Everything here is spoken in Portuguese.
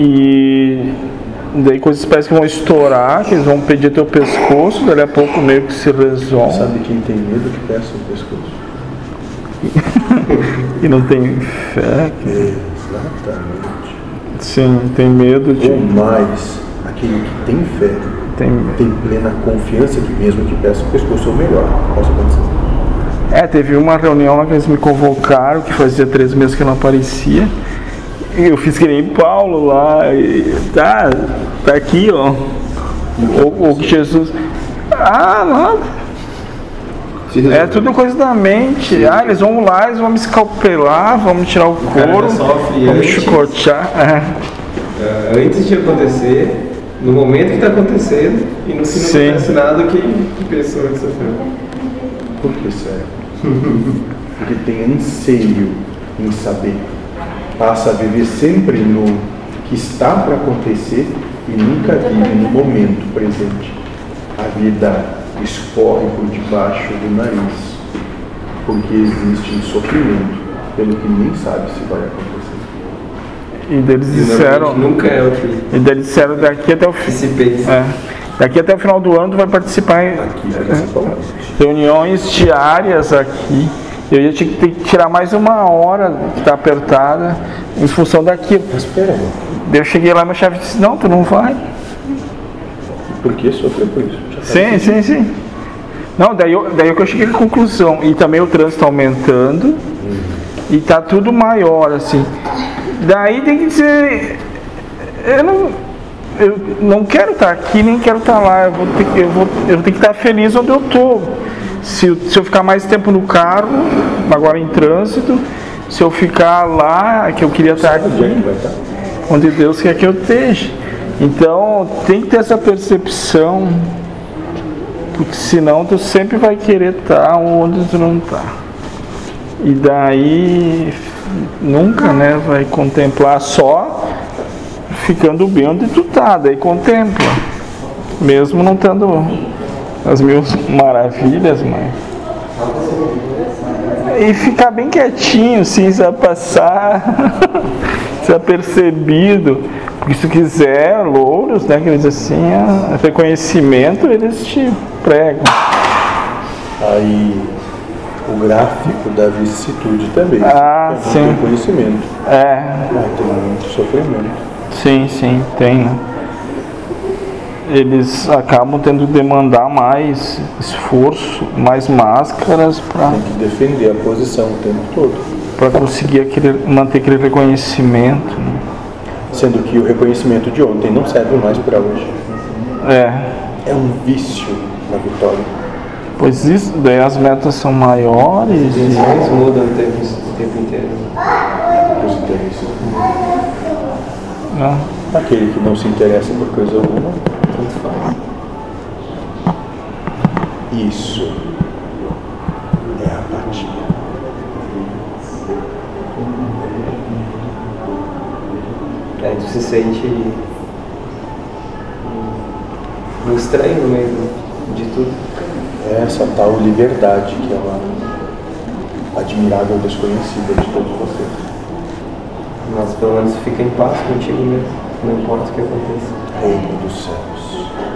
E daí coisas parecem que vão estourar, que eles vão pedir teu pescoço, dali a pouco meio que se resolve. Sabe quem tem medo que peça o pescoço? e não tem fé. Exatamente. Sim, tem medo de. Ou mais, aquele que tem fé, Tem... tem plena confiança que mesmo que peça o pescoço, ou melhor, possa acontecer. É, teve uma reunião lá que eles me convocaram, que fazia três meses que eu não aparecia. Eu fiz que nem Paulo lá, e tá, tá aqui, ó. O, o que Jesus. Ah, nada. É tudo coisa da mente. Ah, eles vão lá, eles vão me escalpelar, vão me tirar o cara couro, vão me antes. chicotear. É. Ah, antes de acontecer, no momento que está acontecendo e no fim não Sim. acontece nada que, que pessoa que sofreu. Por que sério? Porque tem anseio em saber. Passa a viver sempre no que está para acontecer e nunca vive no momento presente. A vida escorre por debaixo do nariz, porque existe sofrimento, pelo que nem sabe se vai acontecer. E daí eles E disseram. nunca é o que, E eles disseram daqui até o fim. É. Daqui até o final do ano tu vai participar em Aqui reuniões diárias aqui. Eu ia ter que ter tirar mais uma hora que tá apertada em função daquilo. Daí eu cheguei lá e meu chefe disse, não, tu não vai. por que sofrer por isso? Tá Sim, sim, sim. Não, daí eu, daí eu cheguei à conclusão. E também o trânsito aumentando. E tá tudo maior, assim. Daí tem que dizer. Eu não, eu não quero estar aqui, nem quero estar lá. Eu vou ter eu vou, eu tenho que estar feliz onde eu tô. Se, eu- se eu ficar mais tempo no carro, agora em trânsito, se eu ficar lá, que eu queria estar é aqui, onde Deus quer que eu esteja. Então tem que ter essa percepção, porque senão tu sempre vai querer estar onde tu não está. E daí nunca né, vai contemplar só ficando bem onde tu tá, daí contempla. Mesmo não tendo as mil maravilhas, mas. E ficar bem quietinho, sim, se passar desapercebido. Porque se quiser louros, né? Que eles assim, ah, reconhecimento, eles te pregam. Aí o gráfico da vicissitude também. Ah, é sim. muito conhecimento. É, Mas tem muito sofrimento. sim, sim, tem, né? Eles acabam tendo que demandar mais esforço, mais máscaras para Tem que defender a posição o tempo todo. para conseguir aquele, manter aquele reconhecimento. né? Sendo que o reconhecimento de ontem não serve mais para hoje. É, É um vício na vitória. pois isso, daí as metas são maiores As e intenções mudam o tempo, o tempo inteiro. Os interesses. né? Aquele que não se interessa por coisa alguma, Tanto faz. isso é apatia. Aí tu se sente um estranho no meio de tudo. É essa tal liberdade que é uma admirável desconhecida de todos vocês. Mas pelo menos fica em paz contigo mesmo. Não importa o que aconteça. Reino dos céus.